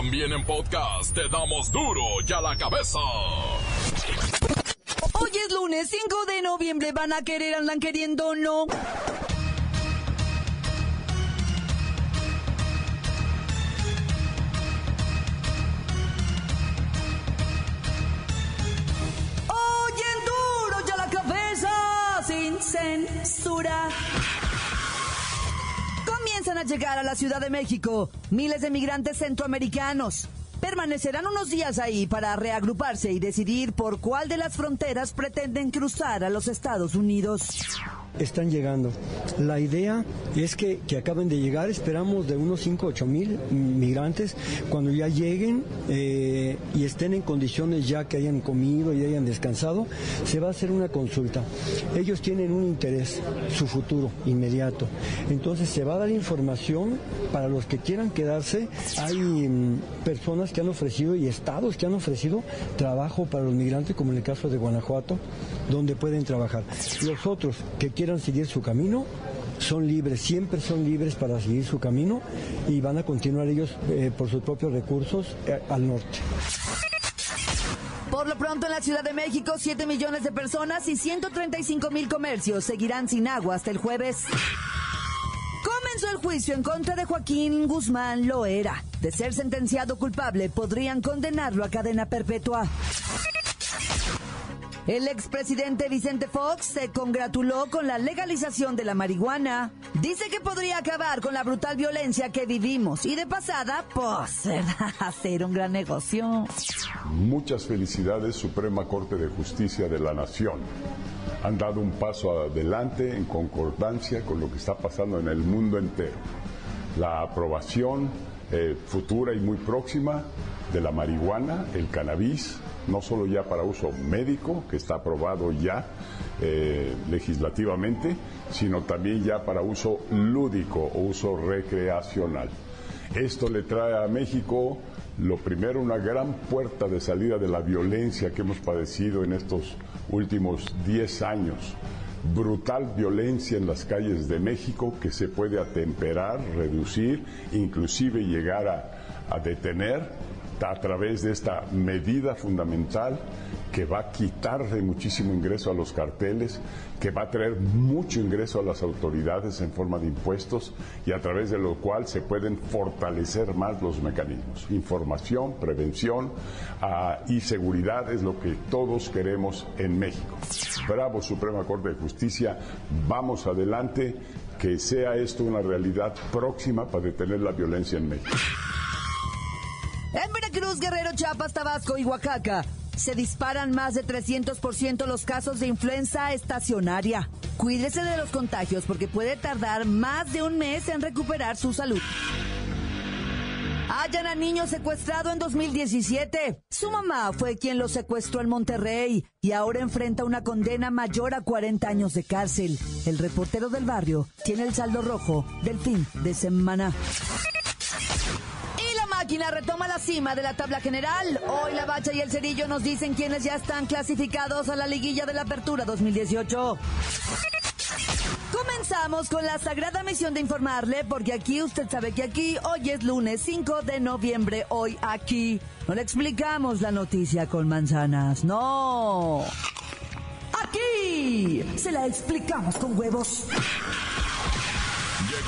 También en podcast te damos duro y a la cabeza. Hoy es lunes 5 de noviembre, van a querer, andan queriendo o no. A llegar a la Ciudad de México miles de migrantes centroamericanos. Permanecerán unos días ahí para reagruparse y decidir por cuál de las fronteras pretenden cruzar a los Estados Unidos. Están llegando. La idea es que, que acaben de llegar, esperamos de unos 5 8 mil migrantes, cuando ya lleguen eh, y estén en condiciones ya que hayan comido y hayan descansado, se va a hacer una consulta. Ellos tienen un interés, su futuro inmediato. Entonces se va a dar información para los que quieran quedarse. Hay mm, personas que han ofrecido y estados que han ofrecido trabajo para los migrantes, como en el caso de Guanajuato, donde pueden trabajar. Los otros que quieran seguir su camino son libres, siempre son libres para seguir su camino y van a continuar ellos eh, por sus propios recursos eh, al norte. Por lo pronto en la Ciudad de México, 7 millones de personas y 135 mil comercios seguirán sin agua hasta el jueves. Comenzó el juicio en contra de Joaquín Guzmán Loera. De ser sentenciado culpable, podrían condenarlo a cadena perpetua. El expresidente Vicente Fox se congratuló con la legalización de la marihuana. Dice que podría acabar con la brutal violencia que vivimos y de pasada, pues, hacer un gran negocio. Muchas felicidades, Suprema Corte de Justicia de la Nación. Han dado un paso adelante en concordancia con lo que está pasando en el mundo entero. La aprobación eh, futura y muy próxima de la marihuana, el cannabis, no solo ya para uso médico, que está aprobado ya eh, legislativamente, sino también ya para uso lúdico o uso recreacional. Esto le trae a México, lo primero, una gran puerta de salida de la violencia que hemos padecido en estos últimos 10 años. Brutal violencia en las calles de México que se puede atemperar, reducir, inclusive llegar a, a detener a través de esta medida fundamental que va a quitarle muchísimo ingreso a los carteles, que va a traer mucho ingreso a las autoridades en forma de impuestos y a través de lo cual se pueden fortalecer más los mecanismos. Información, prevención uh, y seguridad es lo que todos queremos en México. Bravo Suprema Corte de Justicia, vamos adelante, que sea esto una realidad próxima para detener la violencia en México. Veracruz, Guerrero, Chiapas, Tabasco y Oaxaca se disparan más de 300% los casos de influenza estacionaria. Cuídese de los contagios porque puede tardar más de un mes en recuperar su salud. Hallan a niño secuestrado en 2017. Su mamá fue quien lo secuestró en Monterrey y ahora enfrenta una condena mayor a 40 años de cárcel. El reportero del barrio tiene el saldo rojo del fin de semana máquina retoma la cima de la tabla general. Hoy la Bacha y el Cerillo nos dicen quiénes ya están clasificados a la liguilla de la Apertura 2018. Comenzamos con la sagrada misión de informarle, porque aquí usted sabe que aquí hoy es lunes 5 de noviembre, hoy aquí. No le explicamos la noticia con manzanas, no. Aquí se la explicamos con huevos.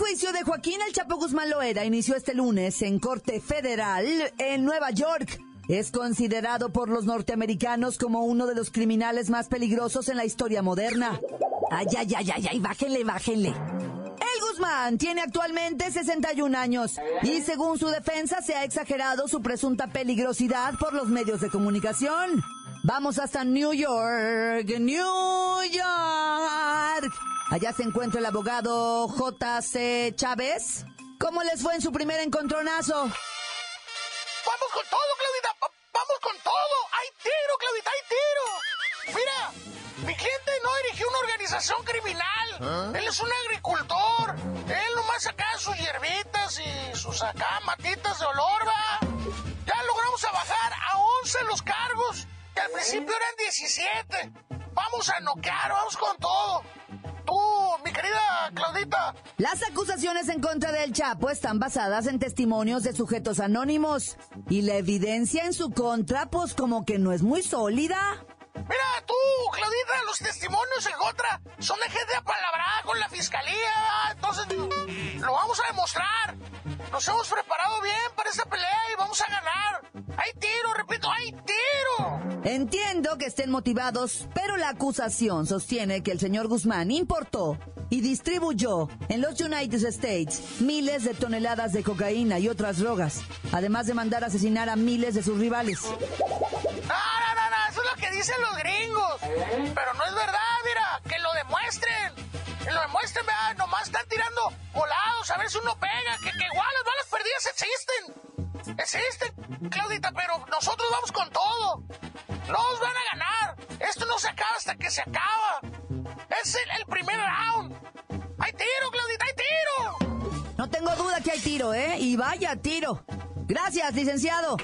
Juicio de Joaquín El Chapo Guzmán Loera inició este lunes en Corte Federal en Nueva York. Es considerado por los norteamericanos como uno de los criminales más peligrosos en la historia moderna. Ay, ay, ay, ay, ay, bájenle, bájenle. El Guzmán tiene actualmente 61 años y según su defensa se ha exagerado su presunta peligrosidad por los medios de comunicación. Vamos hasta New York, New York. Allá se encuentra el abogado J.C. Chávez. ¿Cómo les fue en su primer encontronazo? Vamos con todo, Claudita. Vamos con todo. Hay tiro, Claudita, hay tiro. Mira, mi cliente no dirigió una organización criminal. ¿Ah? Él es un agricultor. Él nomás sacaba sus hierbitas y sus acá matitas de olor, ¿va? Ya logramos bajar a 11 los cargos, que al principio eran 17. Vamos a noquear, vamos con todo. Mi querida Claudita. Las acusaciones en contra del Chapo están basadas en testimonios de sujetos anónimos. Y la evidencia en su contra, pues como que no es muy sólida. Mira, tú, Claudita, los testimonios en contra son de gente apalabrada con la fiscalía. Entonces, lo vamos a demostrar. Nos hemos preparado bien para esta pelea y vamos a ganar. ¡Hay tiro, repito, hay tiro! Entiendo que estén motivados, pero la acusación sostiene que el señor Guzmán importó y distribuyó en los United States miles de toneladas de cocaína y otras drogas, además de mandar asesinar a miles de sus rivales. No, no, no, no, eso es lo que dicen los gringos. Pero no es verdad, mira, que lo demuestren. Lo demuestren, vean, nomás están tirando volados a ver si uno pega, que, que igual las balas perdidas existen. Existen, Claudita, pero nosotros vamos con todo. Nos van a ganar. Esto no se acaba hasta que se acaba. Es el, primer round. ¡Hay tiro, Claudita, hay tiro! No tengo duda que hay tiro, ¿eh? Y vaya tiro. Gracias, licenciado.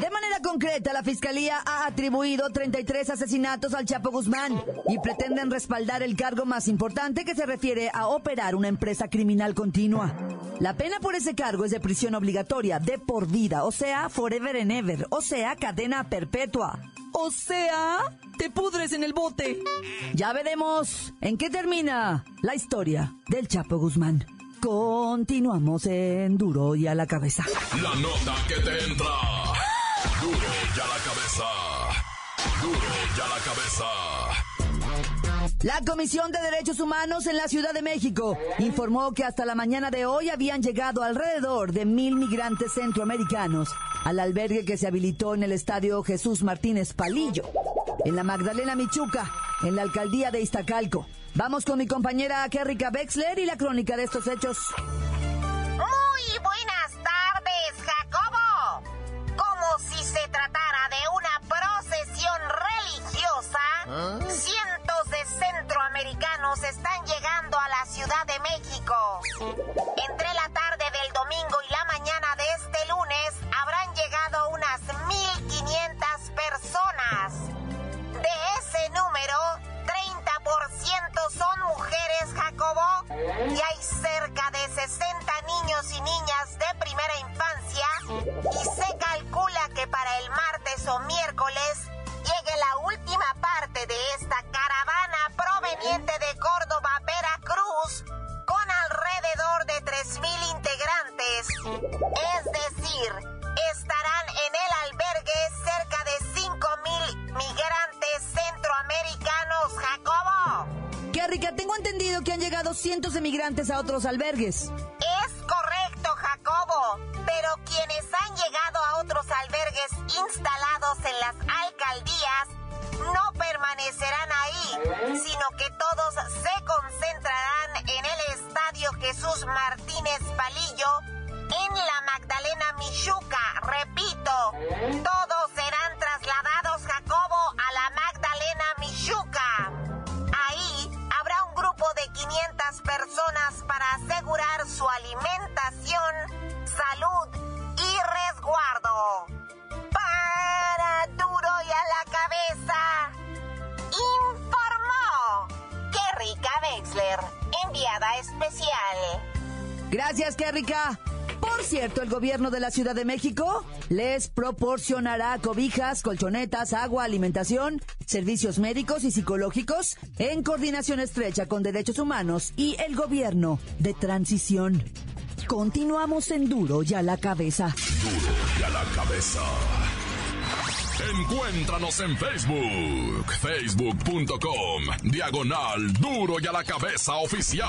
De manera concreta, la Fiscalía ha atribuido 33 asesinatos al Chapo Guzmán y pretenden respaldar el cargo más importante que se refiere a operar una empresa criminal continua. La pena por ese cargo es de prisión obligatoria de por vida, o sea, forever and ever, o sea, cadena perpetua. O sea, te pudres en el bote. Ya veremos en qué termina la historia del Chapo Guzmán. Continuamos en Duro y a la cabeza. La nota que te entra. Duro y a la cabeza. Duro y a la cabeza. La Comisión de Derechos Humanos en la Ciudad de México informó que hasta la mañana de hoy habían llegado alrededor de mil migrantes centroamericanos al albergue que se habilitó en el estadio Jesús Martínez Palillo, en la Magdalena Michuca, en la alcaldía de Iztacalco. Vamos con mi compañera Kerrika Wexler y la crónica de estos hechos. Muy buenas tardes, Jacobo. Como si se tratara de una procesión religiosa, ¿Ah? cientos de centroamericanos están llegando a la Ciudad de México. Tengo entendido que han llegado cientos de migrantes a otros albergues. Es correcto, Jacobo, pero quienes han llegado a otros albergues instalados en las alcaldías no permanecerán ahí, sino que todos se concentrarán en el Estadio Jesús Martínez Palillo, en la Magdalena Michuca. Repito, todos serán su alimentación, salud y resguardo. Para duro y a la cabeza, informó Kerrika Wexler, enviada especial. Gracias, Kerrika. Por cierto, el gobierno de la Ciudad de México les proporcionará cobijas, colchonetas, agua, alimentación, servicios médicos y psicológicos en coordinación estrecha con derechos humanos y el gobierno de transición. Continuamos en Duro y a la cabeza. Duro y a la cabeza. Encuéntranos en Facebook, facebook.com, diagonal Duro y a la cabeza oficial.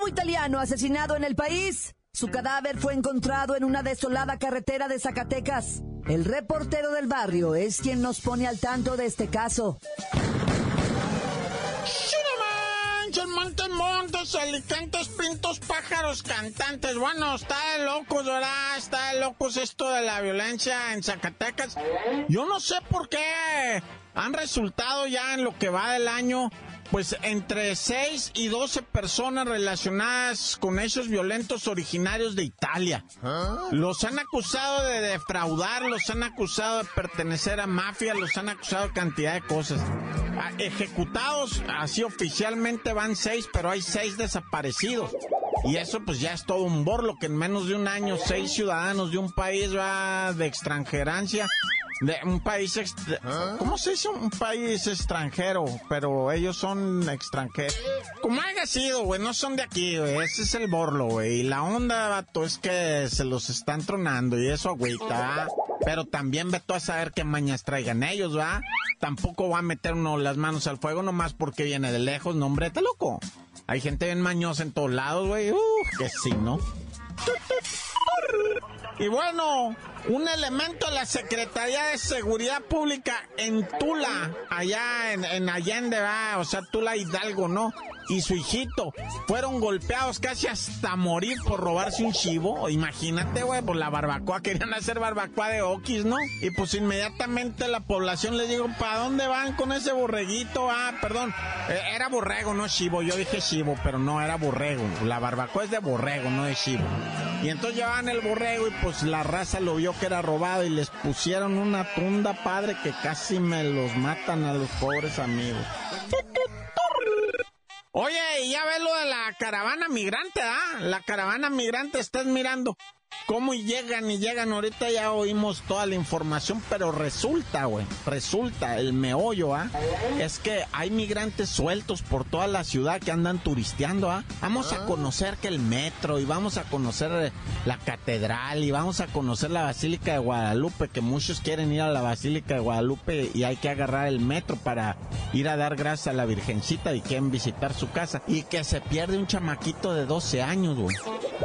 Nuevo italiano asesinado en el país. Su cadáver fue encontrado en una desolada carretera de Zacatecas. El reportero del barrio es quien nos pone al tanto de este caso. Montes, montes, alicantes, pintos, pájaros, cantantes. Bueno, está de locos, ¿verdad? Está de locos esto de la violencia en Zacatecas. Yo no sé por qué han resultado ya en lo que va del año pues entre 6 y 12 personas relacionadas con hechos violentos originarios de Italia. Los han acusado de defraudar, los han acusado de pertenecer a mafia, los han acusado de cantidad de cosas. Ah, ejecutados, así oficialmente van 6, pero hay 6 desaparecidos. Y eso pues ya es todo un borlo, que en menos de un año seis ciudadanos de un país va de extranjerancia de un país, ¿Ah? ¿cómo se dice un país extranjero? Pero ellos son extranjeros. Como haya sido, güey, no son de aquí, güey. Ese es el borlo, güey. Y la onda, vato, es que se los están tronando y eso agüita. Pero también veto a saber qué mañas traigan ellos, ¿va? Tampoco va a meter uno las manos al fuego nomás porque viene de lejos, no, hombre, te loco. Hay gente bien mañosa en todos lados, güey. Uf, que sí, ¿no? Y bueno, un elemento de la Secretaría de Seguridad Pública en Tula, allá en, Allende, va, o sea, Tula Hidalgo, ¿no? Y su hijito fueron golpeados casi hasta morir por robarse un chivo. Imagínate, güey, por la barbacoa. Querían hacer barbacoa de okis, ¿no? Y pues inmediatamente la población le dijo, ¿para dónde van con ese borreguito? Ah, perdón, eh, era borrego, no chivo. Yo dije chivo, pero no, era borrego. La barbacoa es de borrego, no de chivo. Y entonces llevaban el borrego y pues la raza lo vio que era robado y les pusieron una tunda padre que casi me los matan a los pobres amigos. Oye, y ya ves lo de la caravana migrante, ¿ah? La caravana migrante, estás mirando cómo llegan y llegan. Ahorita ya oímos toda la información, pero resulta, güey, resulta, el meollo, ¿ah? Es que hay migrantes sueltos por toda la ciudad que andan turisteando, ¿ah? Vamos a ah. conocer que el metro y vamos a conocer eh, la catedral y vamos a conocer la Basílica de Guadalupe, que muchos quieren ir a la Basílica de Guadalupe y hay que agarrar el metro para ir a dar gracias a la Virgencita y quieren visitar su casa. Y que se pierde un chamaquito de 12 años, güey.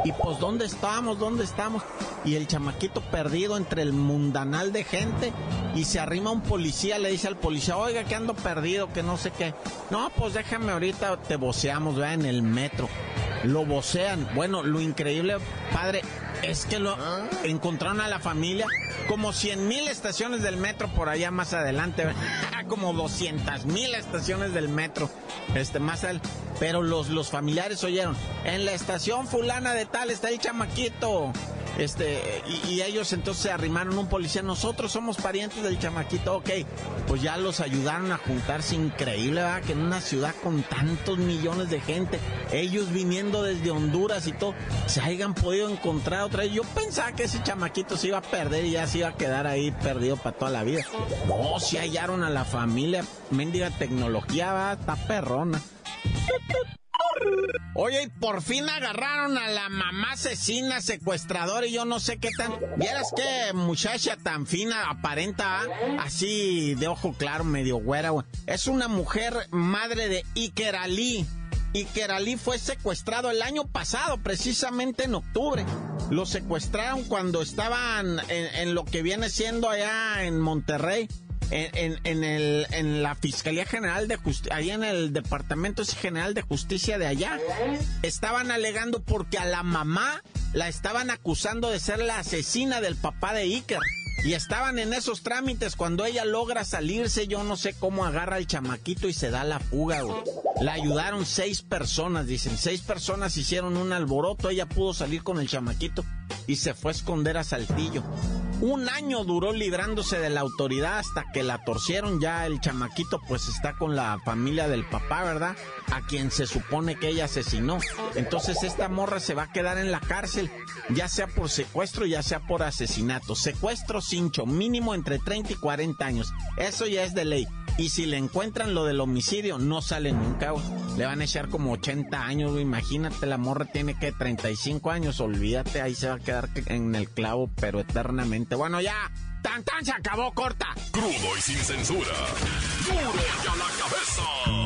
Y pues, ¿dónde estamos? ¿Dónde estamos? Y el chamaquito perdido entre el mundanal de gente y se arrima un policía, le dice al policía, oiga, que ando perdido, que no sé qué. No, pues déjame ahorita, te voceamos, vea, en el metro. Lo vocean. Bueno, lo increíble, padre, es que lo encontraron a la familia como 100 mil estaciones del metro por allá más adelante, como 200 mil estaciones del metro, este más al, pero los los familiares oyeron, en la estación fulana de tal está el chamaquito, este, y, ellos entonces se arrimaron un policía. Nosotros somos parientes del chamaquito, ok. Pues ya los ayudaron a juntarse. Increíble, ¿verdad? Que en una ciudad con tantos millones de gente, ellos viniendo desde Honduras y todo, se hayan podido encontrar otra vez. Yo pensaba que ese chamaquito se iba a perder y ya se iba a quedar ahí perdido para toda la vida. No, se hallaron a la familia. Mendiga tecnología, va, está perrona. Oye, y por fin agarraron a la mamá asesina, secuestradora y yo no sé qué tan... Vieras qué muchacha tan fina, aparenta, ¿ah? así de ojo claro, medio güera, güey. Es una mujer madre de. Iker Ali fue secuestrado el año pasado, precisamente en octubre. Lo secuestraron cuando estaban en lo que viene siendo allá en Monterrey en, en, el, en la Fiscalía General de Justicia, ahí en el Departamento General de Justicia de allá, estaban alegando porque a la mamá la estaban acusando de ser la asesina del papá de Iker. Y estaban en esos trámites cuando ella logra salirse, yo no sé cómo agarra el chamaquito y se da la fuga, La ayudaron seis personas, dicen, seis personas hicieron un alboroto, ella pudo salir con el chamaquito y se fue a esconder a Saltillo. Un año duró librándose de la autoridad hasta que la torcieron. Ya el chamaquito pues está con la familia del papá, ¿verdad? A quien se supone que ella asesinó. Entonces esta morra se va a quedar en la cárcel, ya sea por secuestro, ya sea por asesinato. Secuestro cincho, mínimo entre 30 y 40 años. Eso ya es de ley. Y si le encuentran lo del homicidio, no sale nunca, Le van a echar como 80 años, Imagínate, la morra tiene que 35 años. Olvídate, ahí se va a quedar en el clavo, pero eternamente. Bueno, ya. Tan tan se acabó, corta. Crudo y sin censura. Duro y a la cabeza.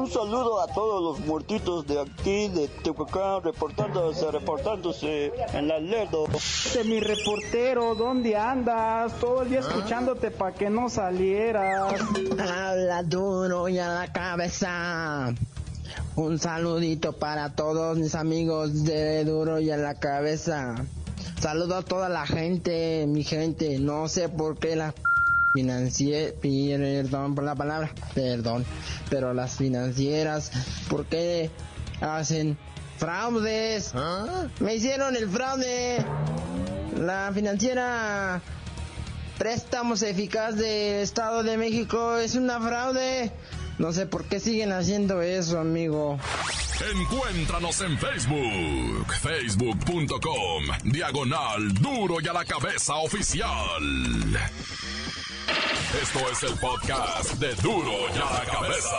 Un saludo a todos los muertitos de aquí, de Tehuacán, reportándose, reportándose en la Lerdo. Este, mi reportero, ¿dónde andas? Todo el día escuchándote para que no salieras. Habla duro y a la cabeza. Un saludito para todos mis amigos de Duro y a la cabeza. Saludo a toda la gente, mi gente. No sé por qué la financieras, perdón por la palabra, perdón, pero las financieras, ¿por qué hacen fraudes? Me hicieron el fraude. La financiera Préstamos Eficaz del Estado de México es una fraude. No sé por qué siguen haciendo eso, amigo. Encuéntranos en Facebook, facebook.com, diagonal duro y a la cabeza oficial. Esto es el podcast de duro y a la cabeza.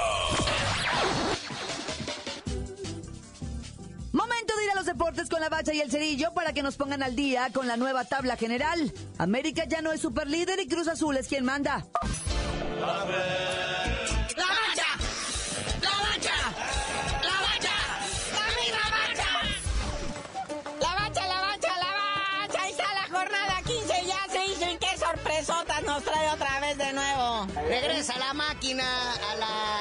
Momento de ir a los deportes con la bacha y el cerillo para que nos pongan al día con la nueva tabla general. América ya no es superlíder y Cruz Azul es quien manda. ¡La la máquina a la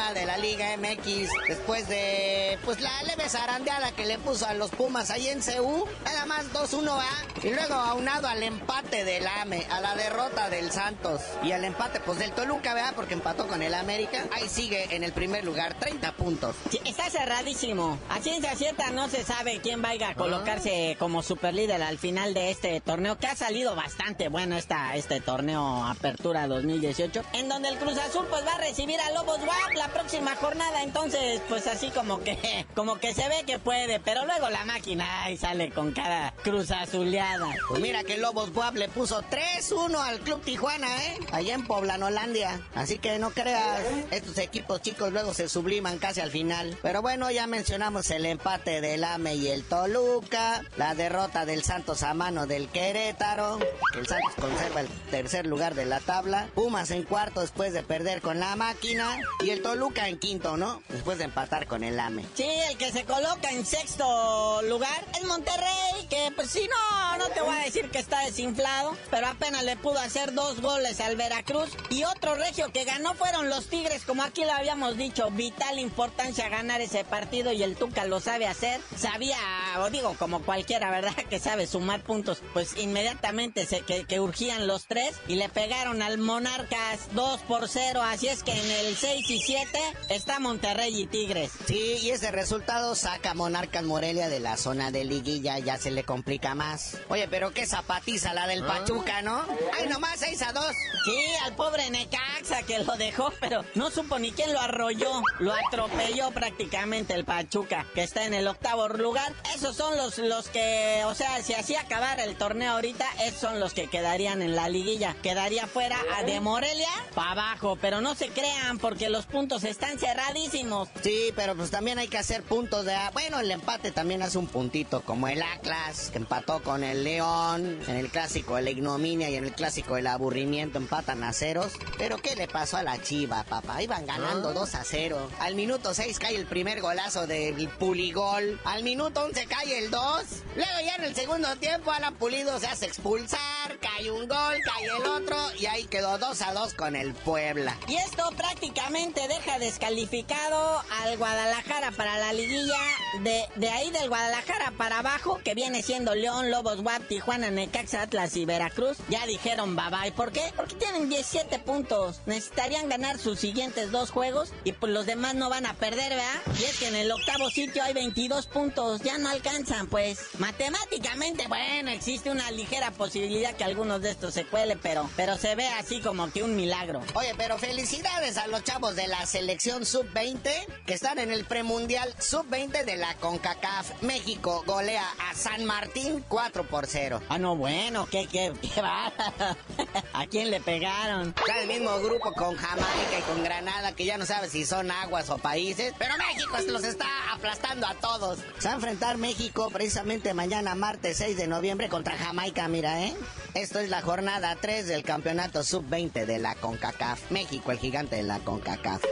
a de la Liga MX, después de pues la leve zarandeada que le puso a los Pumas ahí en CU, nada más 2-1 va, y luego aunado al empate del AME, a la derrota del Santos y al empate pues del Toluca, ¿verdad? Porque empató con el América, ahí sigue en el primer lugar, 30 puntos. Sí, está cerradísimo. A ciencia cierta no se sabe quién vaya a colocarse como superlíder al final de este torneo, que ha salido bastante bueno esta, este torneo Apertura 2018, en donde el Cruz Azul pues va a recibir a Lobos WAP la próxima jornada, entonces pues así como que, como que se ve que puede, pero luego la máquina ahí sale con cada Cruz Azuleada. Pues mira que Lobos Buap le puso 3-1 al Club Tijuana, ¿eh? Allá en Holandia. Así que no creas, estos equipos chicos luego se subliman casi al final. Pero bueno, ya mencionamos el empate del AME y el Toluca, la derrota del Santos a mano del Querétaro, el Santos conserva el tercer lugar de la tabla, Pumas en cuarto después de perder con la máquina y el Toluca en quinto, ¿no? Después de empatar con el AME. Sí, el que se coloca en sexto lugar es Monterrey, que pues sí, no, no te voy a decir que está desinflado, pero apenas le pudo hacer dos goles al Veracruz. Y otro regio que ganó fueron los Tigres, como aquí lo habíamos dicho, vital importancia ganar ese partido y el Tuca lo sabe hacer. Sabía, o digo, como cualquiera, ¿verdad? Que sabe sumar puntos. Pues inmediatamente se, que urgían los tres y le pegaron al Monarcas 2 por 0. Así es que en el 6 y 7 está Monterrey y Tigres. Sí, y ese resultado saca a Monarcas Morelia de la zona de liguilla, ya se le complica más. Oye, pero qué zapatiza la del Pachuca, ¿no? ¡Ay, nomás 6 a 2! Sí, al pobre Necaxa que lo dejó, pero no supo ni quién lo arrolló. Lo atropelló prácticamente el Pachuca, que está en el octavo lugar. Esos son los, los que, o sea, si así acabara el torneo ahorita, esos son los que quedarían en la liguilla. Quedaría fuera a de Morelia para abajo, pero no se crean porque los puntos están cerradísimos. Sí, pero pues también hay que hacer puntos de... Bueno, el empate también hace un puntito, como el Atlas, que empató con el León, en el clásico de la ignominia y en el clásico del aburrimiento empatan a ceros. Pero ¿qué le pasó a la Chiva, papá? Iban ganando 2 a 0. Al minuto 6 cae el primer golazo del Puligol. Al minuto 11 cae el 2. Luego ya en el segundo tiempo Alan Pulido se hace expulsar, cae un gol, cae el otro y ahí quedó 2 a 2 con el Puebla. Y esto prácticamente deja descalificado al Guadalajara para la liguilla. De, de ahí del Guadalajara para abajo, que viene siendo León, Lobos, Guap, Tijuana, Necaxa, Atlas y Veracruz. Ya dijeron bye bye. ¿Por qué? Porque tienen 17 puntos. Necesitarían ganar sus siguientes dos juegos y pues los demás no van a perder, ¿verdad? Y es que en el octavo sitio hay 22 puntos. Ya no alcanzan, pues. Matemáticamente, bueno, existe una ligera posibilidad que alguno algunos de estos se cuele, pero, pero se ve así como que un milagro. Oye, pero felicidades a los chavos de la selección sub-20 que están en el premundial sub-20 de la CONCACAF. México golea a San Martín 4 por 0. Ah, no, bueno, qué, qué, qué va. ¿A quién le pegaron? Está el mismo grupo con Jamaica y con Granada, que ya no sabe si son aguas o países, pero México los está aplastando a todos. Se va a enfrentar México precisamente mañana, martes 6 de noviembre, contra Jamaica, mira, ¿eh? Esto es la jornada 3 del campeonato sub-20 de la CONCACAF. México, el gigante de la CONCACAF.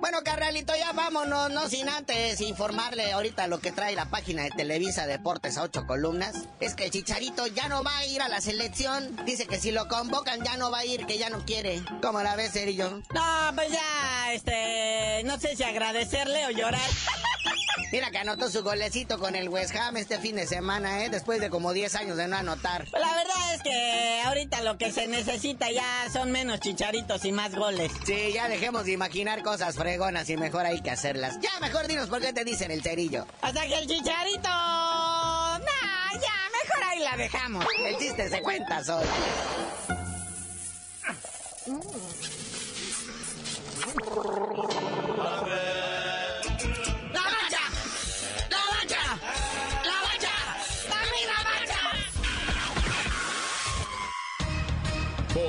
Bueno, carnalito, ya vámonos, no sin antes informarle ahorita lo que trae la página de Televisa Deportes a ocho columnas. Es que el Chicharito ya no va a ir a la selección. Dice que si lo convocan ya no va a ir, que ya no quiere. ¿Cómo la ves, Cerillo? No, pues ya, este, no sé si agradecerle o llorar. Mira que anotó su golecito con el West Ham este fin de semana, ¿eh? Después de como 10 años de no anotar. Pues la verdad es que ahorita lo que se necesita ya son menos chicharitos y más goles. Sí, ya dejemos de imaginar cosas fregonas y mejor hay que hacerlas. Ya, mejor dinos por qué te dicen el cerillo. Hasta que el chicharito... Nah, ya, mejor ahí la dejamos. El chiste se cuenta solo.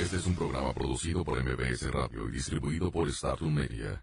Este es un programa producido por MBS Radio y distribuido por Startum Media.